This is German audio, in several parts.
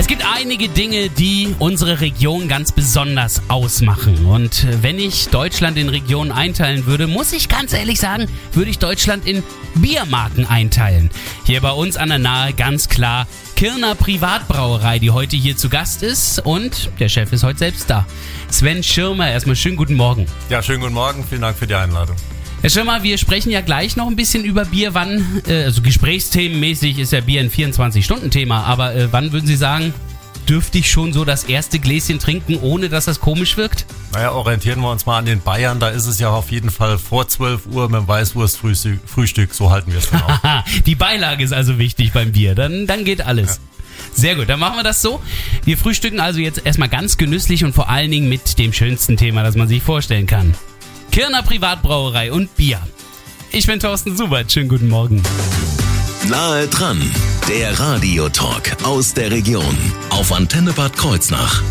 Es gibt einige Dinge, die unsere Region ganz besonders ausmachen. Und wenn ich Deutschland in Regionen einteilen würde, muss ich ganz ehrlich sagen, würde ich Deutschland in Biermarken einteilen. Hier bei uns an der Nahe ganz klar Kirner Privatbrauerei, die heute hier zu Gast ist. Und der Chef ist heute selbst da. Sven Schirmer, erstmal schönen guten Morgen. Ja, schönen guten Morgen. Vielen Dank für die Einladung. Herr Schirmer, wir sprechen ja gleich noch ein bisschen über Bier. Wann, äh, also gesprächsthemenmäßig ist ja Bier ein 24-Stunden-Thema, aber äh, wann würden Sie sagen, dürfte ich schon so das erste Gläschen trinken, ohne dass das komisch wirkt? Naja, orientieren wir uns mal an den Bayern. Da ist es ja auf jeden Fall vor 12 Uhr mit dem Weißwurstfrühstück. Frühstück, so halten wir es auch. Die Beilage ist also wichtig beim Bier. Dann, dann geht alles. Ja. Sehr gut, dann machen wir das so. Wir frühstücken also jetzt erstmal ganz genüsslich und vor allen Dingen mit dem schönsten Thema, das man sich vorstellen kann. Kirner Privatbrauerei und Bier. Ich bin Thorsten Subert. Schönen guten Morgen. Nahe dran, der Radiotalk aus der Region auf Antenne Bad Kreuznach.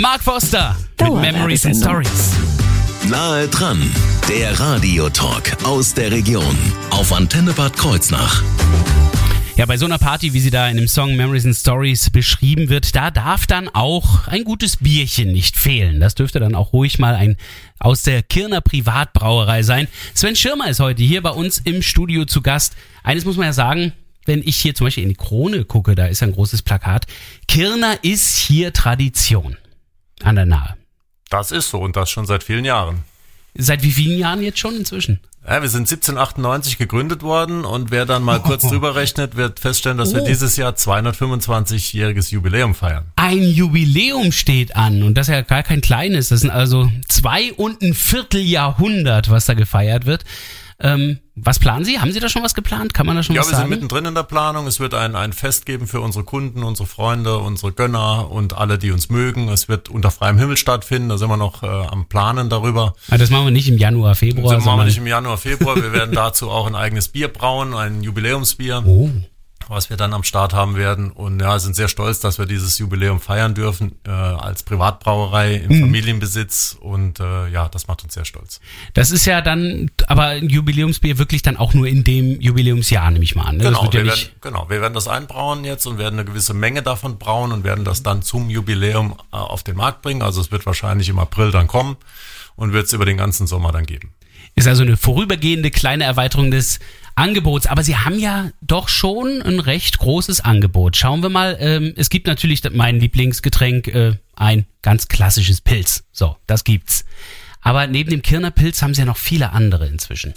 Mark Foster mit Memories and Stories. Nahe dran, der Radiotalk aus der Region auf Antenne Bad Kreuznach. Ja, bei so einer Party, wie sie da in dem Song Memories and Stories beschrieben wird, da darf dann auch ein gutes Bierchen nicht fehlen. Das dürfte dann auch ruhig mal ein aus der Kirner Privatbrauerei sein. Sven Schirmer ist heute hier bei uns im Studio zu Gast. Eines muss man ja sagen, wenn ich hier zum Beispiel in die Krone gucke, da ist ein großes Plakat. Kirner ist hier Tradition. An der Nahe. Das ist so und das schon seit vielen Jahren. Seit wie vielen Jahren jetzt schon inzwischen? Ja, wir sind 1798 gegründet worden und wer dann mal kurz drüber rechnet, wird feststellen, dass oh. wir dieses Jahr 225-jähriges Jubiläum feiern. Ein Jubiläum steht an und das ist ja gar kein kleines. Das sind also zwei und ein Vierteljahrhundert, was da gefeiert wird. Ähm, was planen Sie? Haben Sie da schon was geplant? Kann man da schon ja, was sagen? Ja, wir sind mittendrin in der Planung. Es wird ein, ein Fest geben für unsere Kunden, unsere Freunde, unsere Gönner und alle, die uns mögen. Es wird unter freiem Himmel stattfinden. Da sind wir noch äh, am Planen darüber. Aber ah, das machen wir nicht im Januar, Februar. Das machen wir nicht im Januar, Februar. Wir werden dazu auch ein eigenes Bier brauen, ein Jubiläumsbier. Oh was wir dann am Start haben werden. Und ja, sind sehr stolz, dass wir dieses Jubiläum feiern dürfen äh, als Privatbrauerei im mhm. Familienbesitz. Und äh, ja, das macht uns sehr stolz. Das ist ja dann aber ein Jubiläumsbier wirklich dann auch nur in dem Jubiläumsjahr, nehme ich mal an. Ne? Genau, wir ja werden, genau, wir werden das einbrauen jetzt und werden eine gewisse Menge davon brauen und werden das dann zum Jubiläum äh, auf den Markt bringen. Also es wird wahrscheinlich im April dann kommen und wird es über den ganzen Sommer dann geben. Ist also eine vorübergehende kleine Erweiterung des Angebots. Aber Sie haben ja doch schon ein recht großes Angebot. Schauen wir mal. Ähm, es gibt natürlich mein Lieblingsgetränk, äh, ein ganz klassisches Pilz. So, das gibt's. Aber neben dem Kirner Pilz haben Sie ja noch viele andere inzwischen.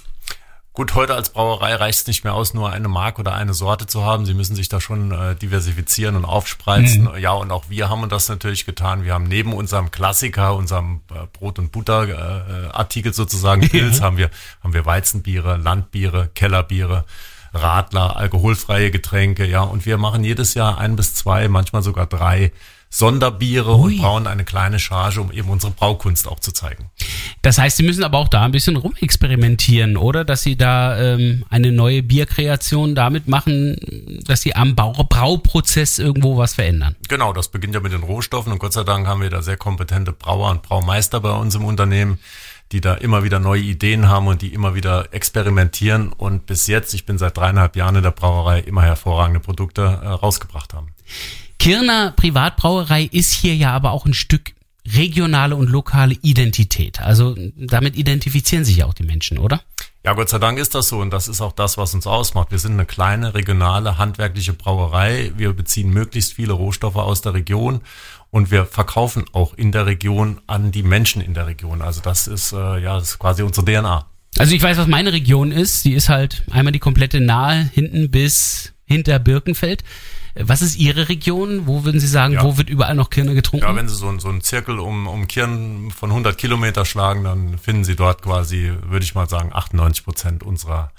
Gut, heute als Brauerei reicht es nicht mehr aus, nur eine Marke oder eine Sorte zu haben. Sie müssen sich da schon äh, diversifizieren und aufspreizen. Mhm. Ja, und auch wir haben das natürlich getan. Wir haben neben unserem Klassiker, unserem äh, Brot- und Butter-Artikel äh, sozusagen, Pilz, haben wir, haben wir Weizenbiere, Landbiere, Kellerbiere. Radler, alkoholfreie Getränke, ja, und wir machen jedes Jahr ein bis zwei, manchmal sogar drei Sonderbiere Ui. und brauen eine kleine Charge, um eben unsere Braukunst auch zu zeigen. Das heißt, Sie müssen aber auch da ein bisschen rumexperimentieren, oder? Dass Sie da ähm, eine neue Bierkreation damit machen, dass Sie am Bau Brauprozess irgendwo was verändern. Genau, das beginnt ja mit den Rohstoffen und Gott sei Dank haben wir da sehr kompetente Brauer und Braumeister bei uns im Unternehmen die da immer wieder neue Ideen haben und die immer wieder experimentieren und bis jetzt, ich bin seit dreieinhalb Jahren in der Brauerei, immer hervorragende Produkte äh, rausgebracht haben. Kirner Privatbrauerei ist hier ja aber auch ein Stück regionale und lokale Identität. Also damit identifizieren sich ja auch die Menschen, oder? Ja, Gott sei Dank ist das so und das ist auch das, was uns ausmacht. Wir sind eine kleine regionale handwerkliche Brauerei. Wir beziehen möglichst viele Rohstoffe aus der Region und wir verkaufen auch in der Region an die Menschen in der Region. Also das ist äh, ja das ist quasi unsere DNA. Also ich weiß, was meine Region ist. Die ist halt einmal die komplette Nahe hinten bis hinter Birkenfeld. Was ist Ihre Region? Wo würden Sie sagen, ja. wo wird überall noch Kirne getrunken? Ja, wenn Sie so, so einen Zirkel um, um Kirn von 100 Kilometer schlagen, dann finden Sie dort quasi, würde ich mal sagen, 98 Prozent unserer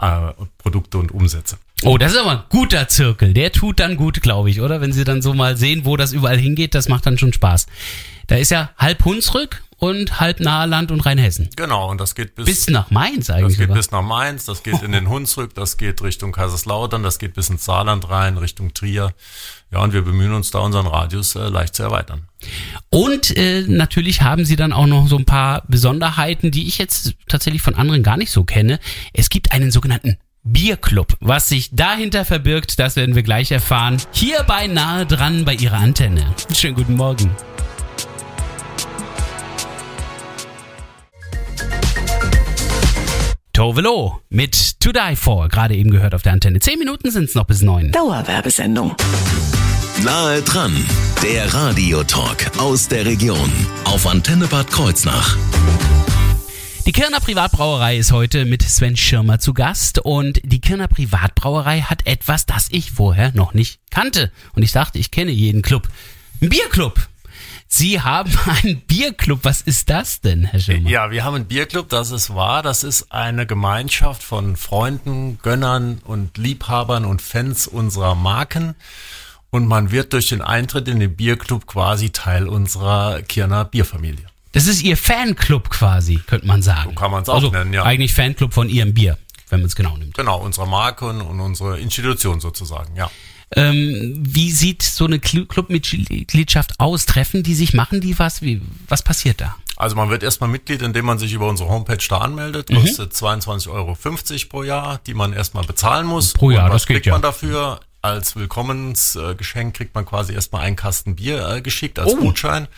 äh, Produkte und Umsätze. Oh, das ist aber ein guter Zirkel. Der tut dann gut, glaube ich, oder? Wenn Sie dann so mal sehen, wo das überall hingeht, das macht dann schon Spaß. Da ist ja halb Hunsrück und halb Naheland und Rheinhessen. Genau, und das geht bis, Bis nach Mainz das eigentlich. geht sogar. bis nach Mainz, das geht in den Hunsrück, das geht Richtung Kaiserslautern, das geht bis ins Saarland rein, Richtung Trier. Ja, und wir bemühen uns da unseren Radius äh, leicht zu erweitern. Und äh, natürlich haben sie dann auch noch so ein paar Besonderheiten, die ich jetzt tatsächlich von anderen gar nicht so kenne. Es gibt einen sogenannten Bierclub. Was sich dahinter verbirgt, das werden wir gleich erfahren. Hier bei nahe dran bei ihrer Antenne. Schönen guten Morgen. Tovelo mit To Die For, gerade eben gehört auf der Antenne. Zehn Minuten sind es noch bis neun. Dauerwerbesendung. Nahe dran, der Radiotalk aus der Region auf Antenne Bad Kreuznach. Die Kirner Privatbrauerei ist heute mit Sven Schirmer zu Gast und die Kirner Privatbrauerei hat etwas, das ich vorher noch nicht kannte. Und ich dachte, ich kenne jeden Club. Ein Bierclub. Sie haben einen Bierclub. Was ist das denn, Herr Schirmer? Ja, wir haben einen Bierclub, das ist wahr. Das ist eine Gemeinschaft von Freunden, Gönnern und Liebhabern und Fans unserer Marken. Und man wird durch den Eintritt in den Bierclub quasi Teil unserer Kirner Bierfamilie. Das ist Ihr Fanclub quasi, könnte man sagen. So kann man's auch also, nennen, ja. Eigentlich Fanclub von Ihrem Bier, wenn man es genau nimmt. Genau, unsere Marke und, und unsere Institution sozusagen, ja. Ähm, wie sieht so eine Clu- Clubmitgliedschaft aus? Treffen die sich, machen die was? Wie, was passiert da? Also man wird erstmal Mitglied, indem man sich über unsere Homepage da anmeldet. Mhm. Kostet 22,50 Euro pro Jahr, die man erstmal bezahlen muss. Pro Jahr, was das geht kriegt ja. man dafür? Als Willkommensgeschenk kriegt man quasi erstmal einen Kasten Bier äh, geschickt als Oh. Gutschein.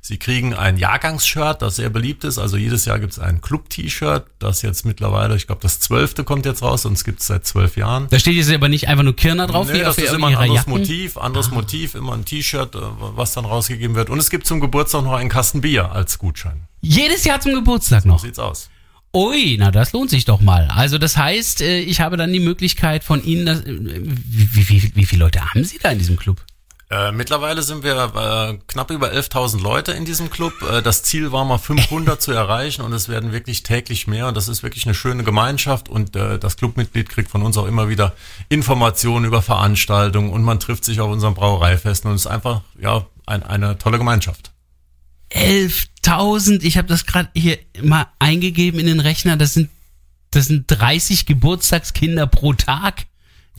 Sie kriegen ein Jahrgangsshirt, das sehr beliebt ist. Also jedes Jahr gibt es ein Club-T-Shirt, das jetzt mittlerweile, ich glaube, das zwölfte kommt jetzt raus, sonst gibt es seit zwölf Jahren. Da steht jetzt aber nicht einfach nur Kirner drauf, Nee, das ist immer ein anderes Jacken. Motiv, anderes Motiv, immer ein T-Shirt, äh, was dann rausgegeben wird. Und es gibt zum Geburtstag noch einen Kasten Bier als Gutschein. Jedes Jahr zum Geburtstag noch. So sieht's aus. Ui, na das lohnt sich doch mal. Also das heißt, äh, ich habe dann die Möglichkeit von Ihnen, das, äh, wie, wie, wie viele Leute haben Sie da in diesem Club? Äh, mittlerweile sind wir äh, knapp über 11.000 Leute in diesem Club. Äh, das Ziel war mal 500 zu erreichen und es werden wirklich täglich mehr und das ist wirklich eine schöne Gemeinschaft und äh, das Clubmitglied kriegt von uns auch immer wieder Informationen über Veranstaltungen und man trifft sich auf unseren Brauereifesten und es ist einfach ja ein, eine tolle Gemeinschaft. 11.000, ich habe das gerade hier mal eingegeben in den Rechner, das sind, das sind 30 Geburtstagskinder pro Tag,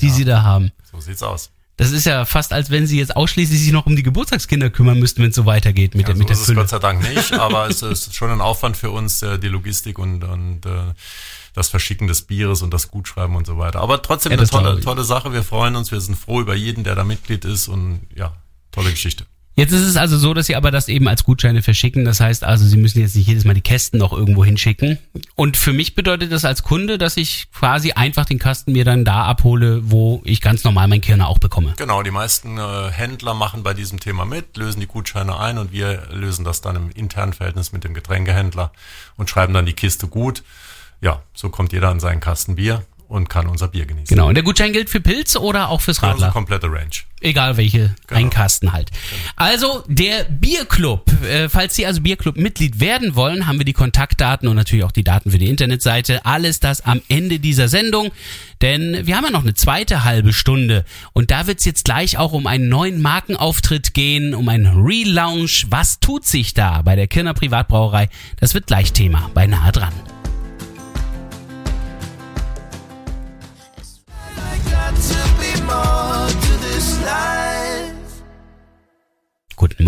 die Sie da haben. So sieht's aus. Das ist ja fast, als wenn Sie jetzt ausschließlich sich noch um die Geburtstagskinder kümmern müssten, wenn es so weitergeht mit Ja, der, mit so der ist es Fülle. Gott sei Dank nicht, aber es ist schon ein Aufwand für uns, äh, die Logistik und, und äh, das Verschicken des Bieres und das Gutschreiben und so weiter. Aber trotzdem Ja, eine tolle, tolle Sache. Wir freuen uns, wir sind froh über jeden, der da Mitglied ist und ja, tolle Geschichte. Jetzt ist es also so, dass Sie aber das eben als Gutscheine verschicken. Das heißt also, Sie müssen jetzt nicht jedes Mal die Kästen noch irgendwo hinschicken. Und für mich bedeutet das als Kunde, dass ich quasi einfach den Kasten mir dann da abhole, wo ich ganz normal mein Kirner auch bekomme. Genau, die meisten äh, Händler machen bei diesem Thema mit, lösen die Gutscheine ein und wir lösen das dann im internen Verhältnis mit dem Getränkehändler und schreiben dann die Kiste gut. Ja, so kommt jeder an seinen Kasten Bier und kann unser Bier genießen. Genau. Und der Gutschein gilt für Pilz oder auch fürs Radler? komplette Range. Egal welche, Genau. ein Kasten halt. Also der Bierclub. Äh, falls Sie also Bierclub-Mitglied werden wollen, haben wir die Kontaktdaten und natürlich auch die Daten für die Internetseite. Alles das am Ende dieser Sendung. Denn wir haben ja noch eine zweite halbe Stunde. Und da wird's jetzt gleich auch um einen neuen Markenauftritt gehen, um einen Relaunch. Was tut sich da bei der Kirner Privatbrauerei? Das wird gleich Thema bei Nahe dran.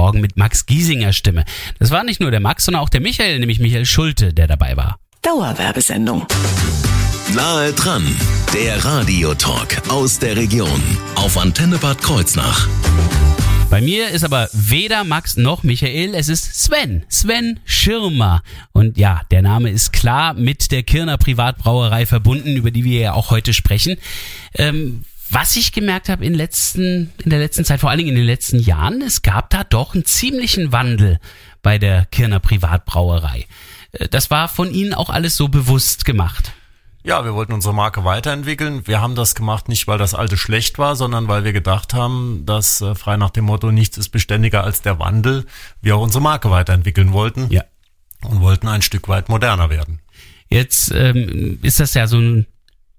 Morgen mit Max Giesinger Stimme. Das war nicht nur der Max, sondern auch der Michael, nämlich Michael Schulte, der dabei war. Dauerwerbesendung. Nahe dran, der Radiotalk aus der Region auf Antenne Bad Kreuznach. Bei mir ist aber weder Max noch Michael, es ist Sven, Sven Schirmer. Und ja, der Name ist klar mit der Kirner Privatbrauerei verbunden, über die wir ja auch heute sprechen. Ähm, was ich gemerkt habe in, letzten, in der letzten Zeit, vor allen Dingen in den letzten Jahren, es gab da doch einen ziemlichen Wandel bei der Kirner Privatbrauerei. Äh, Das war von Ihnen auch alles so bewusst gemacht. Ja, wir wollten unsere Marke weiterentwickeln. Wir haben das gemacht nicht, weil das alte schlecht war, sondern weil wir gedacht haben, dass äh, frei nach dem Motto, nichts ist beständiger als der Wandel, wir auch unsere Marke weiterentwickeln wollten Ja. und wollten ein Stück weit moderner werden. Jetzt ähm, ist das ja so ein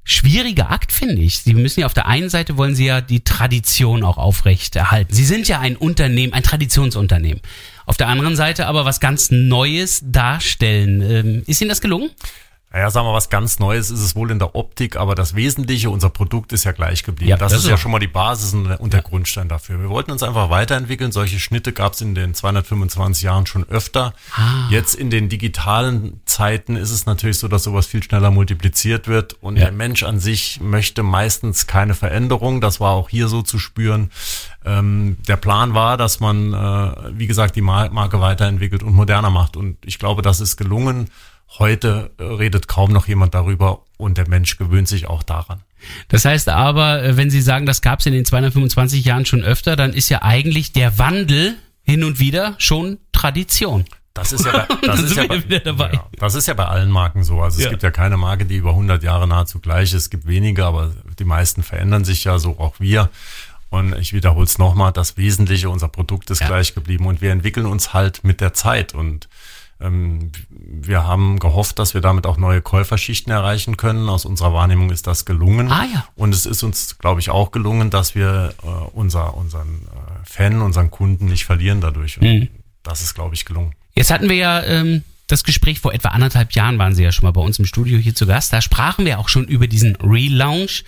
schwieriger Akt, finde ich. Sie müssen ja auf der einen Seite wollen Sie ja die Tradition auch aufrecht erhalten. Sie sind ja ein Unternehmen, ein Traditionsunternehmen. auf der anderen Seite aber was ganz Neues darstellen. Ähm, ist Ihnen das gelungen? Naja, sagen wir was ganz Neues ist es wohl in der Optik, aber das Wesentliche, unser Produkt ist ja gleich geblieben. Ja, das, das ist ja schon mal die Basis und der Grundstein dafür. Wir wollten uns einfach weiterentwickeln. Solche Schnitte gab es in den 225 Jahren schon öfter. Ah. Jetzt in den digitalen Zeiten ist es natürlich so, dass sowas viel schneller multipliziert wird und Ja. der Mensch an sich möchte meistens keine Veränderung. Das war auch hier so zu spüren. Ähm, der Plan war, dass man, äh, wie gesagt, die Mar Marke weiterentwickelt und moderner macht. Und ich glaube, das ist gelungen. Heute äh, redet kaum noch jemand darüber und der Mensch gewöhnt sich auch daran. Das heißt aber, äh, wenn Sie sagen, das gab es in den 225 Jahren schon öfter, dann ist ja eigentlich der Wandel hin und wieder schon Tradition. Das ist ja bei, Da das ist ja bei. Ja, das ist ja bei allen Marken so. Also es Ja. gibt ja keine Marke, die über 100 Jahre nahezu gleich ist. Es gibt wenige, aber die meisten verändern sich ja, so auch wir. Und ich wiederhole es nochmal, das Wesentliche, unser Produkt ist Ja. gleich geblieben und wir entwickeln uns halt mit der Zeit und wir haben gehofft, dass wir damit auch neue Käuferschichten erreichen können. Aus unserer Wahrnehmung ist das gelungen. Ah, ja. Und es ist uns, glaube ich, auch gelungen, dass wir äh, unser, unseren äh, Fan, unseren Kunden nicht verlieren dadurch. Mhm. das ist, glaube ich, gelungen. Jetzt hatten wir ja ähm, das Gespräch vor etwa anderthalb Jahren, waren Sie ja schon mal bei uns im Studio hier zu Gast. Da sprachen wir auch schon über diesen Relaunch.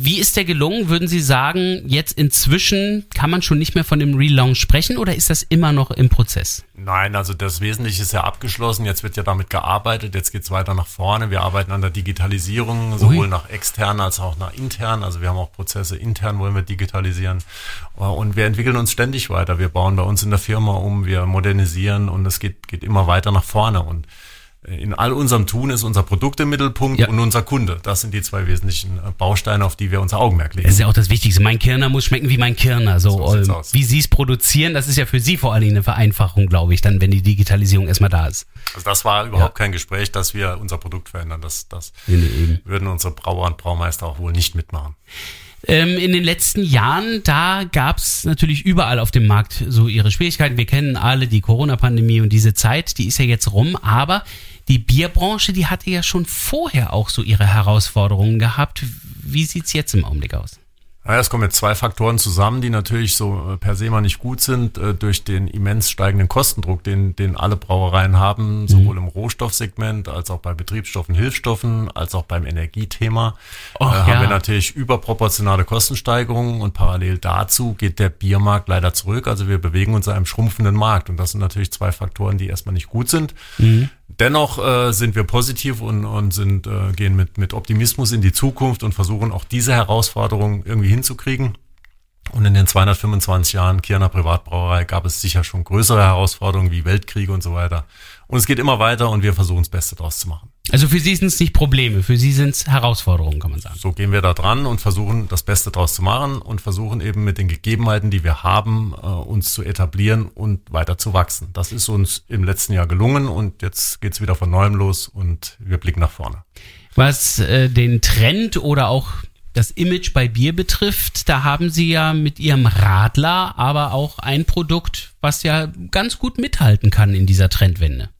Wie ist der gelungen? Würden Sie sagen, jetzt inzwischen kann man schon nicht mehr von dem Relaunch sprechen oder ist das immer noch im Prozess? Nein, also das Wesentliche ist ja abgeschlossen. Jetzt wird ja damit gearbeitet. Jetzt geht's weiter nach vorne. Wir arbeiten an der Digitalisierung, sowohl nach extern als auch nach intern. Also wir haben auch Prozesse intern, wollen wir digitalisieren. Und wir entwickeln uns ständig weiter. Wir bauen bei uns in der Firma um, wir modernisieren und es geht, geht immer weiter nach vorne. Und in all unserem Tun ist unser Produkt im Mittelpunkt Ja. und unser Kunde. Das sind die zwei wesentlichen äh, Bausteine, auf die wir unser Augenmerk legen. Das ist ja auch das Wichtigste. Mein Kirner muss schmecken wie mein Kirner. So, So ähm, wie Sie es produzieren, das ist ja für Sie vor allen Dingen eine Vereinfachung, glaube ich, dann, wenn die Digitalisierung erstmal da ist. Also das war überhaupt kein Gespräch, dass wir unser Produkt verändern. Das, das Nee, würden unsere Brauer und Braumeister auch wohl nicht mitmachen. Ähm, in den letzten Jahren, da gab's natürlich überall auf dem Markt so ihre Schwierigkeiten. Wir kennen alle die Corona-Pandemie und diese Zeit, die ist ja jetzt rum, aber die Bierbranche, die hatte ja schon vorher auch so ihre Herausforderungen gehabt. Wie sieht's jetzt im Augenblick aus? Naja, es kommen jetzt zwei Faktoren zusammen, die natürlich so äh, per se mal nicht gut sind, äh, durch den immens steigenden Kostendruck, den, den alle Brauereien haben, sowohl im Rohstoffsegment als auch bei Betriebsstoffen, Hilfsstoffen, als auch beim Energiethema. Och, äh, haben ja. wir natürlich überproportionale Kostensteigerungen und parallel dazu geht der Biermarkt leider zurück. Also wir bewegen uns in einem schrumpfenden Markt und das sind natürlich zwei Faktoren, die erstmal nicht gut sind. Dennoch äh, sind wir positiv und, und sind, äh, gehen mit, mit Optimismus in die Zukunft und versuchen auch diese Herausforderung irgendwie hinzukriegen. Und in den 225 Jahren Kirner Privatbrauerei gab es sicher schon größere Herausforderungen wie Weltkriege und so weiter. Und es geht immer weiter und wir versuchen das Beste draus zu machen. Also für Sie sind es nicht Probleme, für Sie sind es Herausforderungen, kann man sagen. So gehen wir da dran und versuchen das Beste draus zu machen und versuchen eben mit den Gegebenheiten, die wir haben, äh, uns zu etablieren und weiter zu wachsen. Das ist uns im letzten Jahr gelungen und jetzt geht's wieder von neuem los und wir blicken nach vorne. Was äh, den Trend oder auch das Image bei Bier betrifft, da haben Sie ja mit Ihrem Radler aber auch ein Produkt, was ja ganz gut mithalten kann in dieser Trendwende.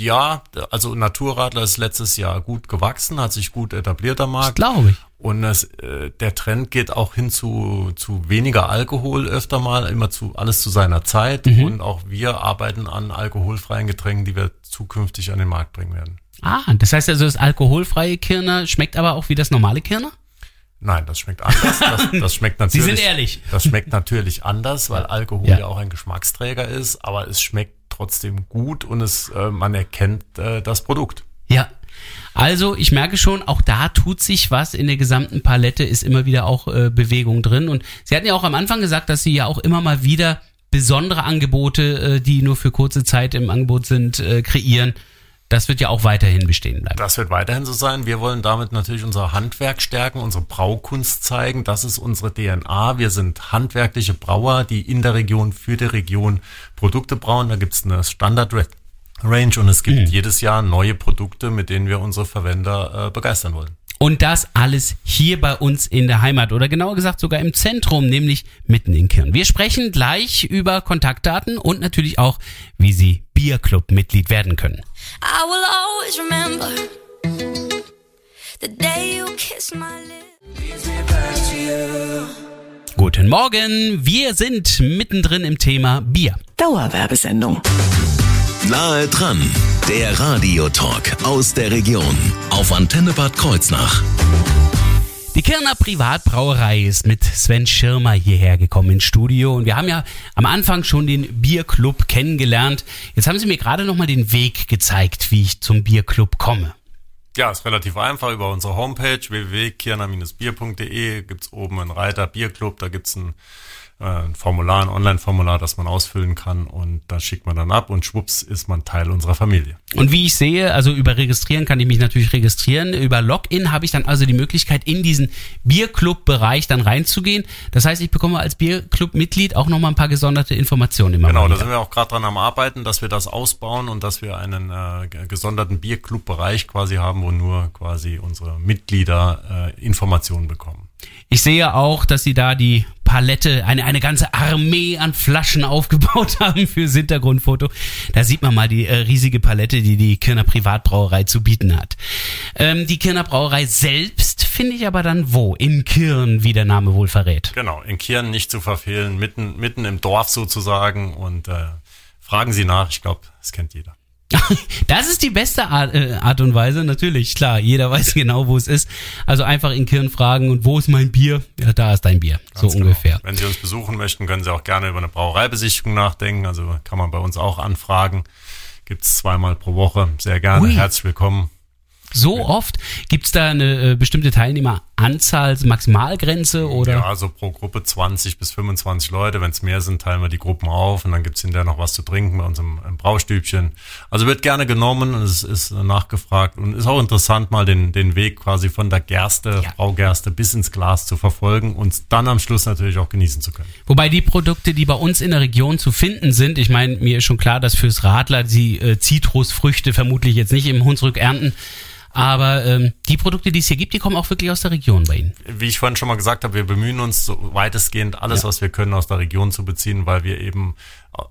Ja, also Naturradler ist letztes Jahr gut gewachsen, hat sich gut etabliert am Das Markt. glaube ich. Und es, äh, der Trend geht auch hin zu, zu weniger Alkohol öfter mal, immer zu alles zu seiner Zeit. Und auch wir arbeiten an alkoholfreien Getränken, die wir zukünftig an den Markt bringen werden. Ah, das heißt also, das alkoholfreie Kirner schmeckt aber auch wie das normale Kirner? Nein, das schmeckt anders. Das, das schmeckt natürlich. Sie sind ehrlich. Das schmeckt natürlich anders, weil Alkohol Ja. ja. auch ein Geschmacksträger ist, aber es schmeckt trotzdem gut und es, äh, man erkennt äh, das Produkt. Ja. Also, ich merke schon, auch da tut sich was in der gesamten Palette, ist immer wieder auch äh, Bewegung drin. Und Sie hatten ja auch am Anfang gesagt, dass Sie ja auch immer mal wieder besondere Angebote, äh, die nur für kurze Zeit im Angebot sind, äh, kreieren. Das wird ja auch weiterhin bestehen bleiben. Das wird weiterhin so sein. Wir wollen damit natürlich unser Handwerk stärken, unsere Braukunst zeigen. Das ist unsere DNA. Wir sind handwerkliche Brauer, die in der Region für die Region Produkte brauen. Da gibt's eine Standard Range und es gibt jedes Jahr neue Produkte, mit denen wir unsere Verwender äh, begeistern wollen. Und das alles hier bei uns in der Heimat oder genauer gesagt sogar im Zentrum, nämlich mitten in Kirn. Wir sprechen gleich über Kontaktdaten und natürlich auch, wie Sie Bierclub-Mitglied werden können. I will always remember the day you kissed my lips. Guten Morgen, wir sind mittendrin im Thema Bier. Dauerwerbesendung. Nahe dran, der Radiotalk aus der Region auf Antenne Bad Kreuznach. Die Kirner Privatbrauerei ist mit Sven Schirmer hierher gekommen ins Studio und wir haben ja am Anfang schon den Bierclub kennengelernt. Jetzt haben Sie mir gerade nochmal den Weg gezeigt, wie ich zum Bierclub komme. Ja, ist relativ einfach. Über unsere Homepage www.kirner-bier.de gibt's oben einen Reiter Bierclub, da gibt's ein äh, ein Formular, ein Online-Formular, das man ausfüllen kann und das schickt man dann ab und schwupps ist man Teil unserer Familie. Und wie ich sehe, also über Registrieren kann ich mich natürlich registrieren. Über Login habe ich dann also die Möglichkeit, in diesen Bierclub-Bereich dann reinzugehen. Das heißt, ich bekomme als Bierclub-Mitglied auch nochmal ein paar gesonderte Informationen immer Genau, da sind wir auch gerade dran am Arbeiten, dass wir das ausbauen und dass wir einen äh, gesonderten Bierclub-Bereich quasi haben, wo nur quasi unsere Mitglieder äh, Informationen bekommen. Ich sehe auch, dass sie da die Palette, eine, eine ganze Armee an Flaschen aufgebaut haben fürs Hintergrundfoto. Da sieht man mal die äh, riesige Palette, die die Kirner Privatbrauerei zu bieten hat. Ähm, die Kirner Brauerei selbst finde ich aber dann wo? In Kirn, wie der Name wohl verrät. Genau, in Kirn nicht zu verfehlen, mitten, mitten im Dorf sozusagen und äh, fragen Sie nach, ich glaube, das kennt jeder. Das ist die beste Art, äh, Art und Weise, natürlich, klar. Jeder weiß genau, wo es ist. Also einfach in Kirn fragen und wo ist mein Bier? Ja, da ist dein Bier. so Ganz genau. ungefähr. Wenn Sie uns besuchen möchten, können Sie auch gerne über eine Brauereibesichtigung nachdenken. Also kann man bei uns auch anfragen. Gibt's zweimal pro Woche. Sehr gerne. Ui. Herzlich willkommen. So oft? Gibt's da eine äh, bestimmte Teilnehmeranzahl, also Maximalgrenze oder? Ja, also pro Gruppe 20 bis 25 Leute. Wenn es mehr sind, teilen wir die Gruppen auf und dann gibt's hinterher noch was zu trinken bei uns im, im Braustübchen. Also wird gerne genommen und es ist nachgefragt und ist auch interessant, mal den, den Weg quasi von der Gerste, Ja. Braugerste bis ins Glas zu verfolgen und dann am Schluss natürlich auch genießen zu können. Wobei die Produkte, die bei uns in der Region zu finden sind, ich meine, mir ist schon klar, dass fürs Radler die äh, Zitrusfrüchte vermutlich jetzt nicht im Hunsrück ernten. Aber ähm, die Produkte, die es hier gibt, die kommen auch wirklich aus der Region bei Ihnen. wie ich vorhin schon mal gesagt habe, wir bemühen uns so weitestgehend alles, was wir können, aus der Region zu beziehen, weil wir eben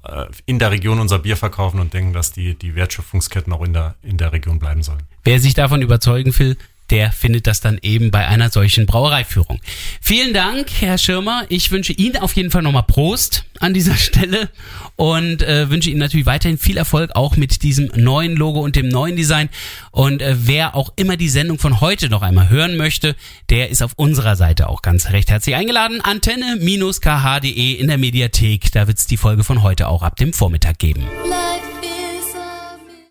äh, in der Region unser Bier verkaufen und denken, dass die, die Wertschöpfungsketten auch in der, in der Region bleiben sollen. Wer sich davon überzeugen will, der findet das dann eben bei einer solchen Brauereiführung. Vielen Dank, Herr Schirmer. Ich wünsche Ihnen auf jeden Fall nochmal Prost an dieser Stelle und äh, wünsche Ihnen natürlich weiterhin viel Erfolg auch mit diesem neuen Logo und dem neuen Design. Und äh, wer auch immer die Sendung von heute noch einmal hören möchte, der ist auf unserer Seite auch ganz recht herzlich eingeladen. Antenne-kh.de in der Mediathek. Da wird es die Folge von heute auch ab dem Vormittag geben. Life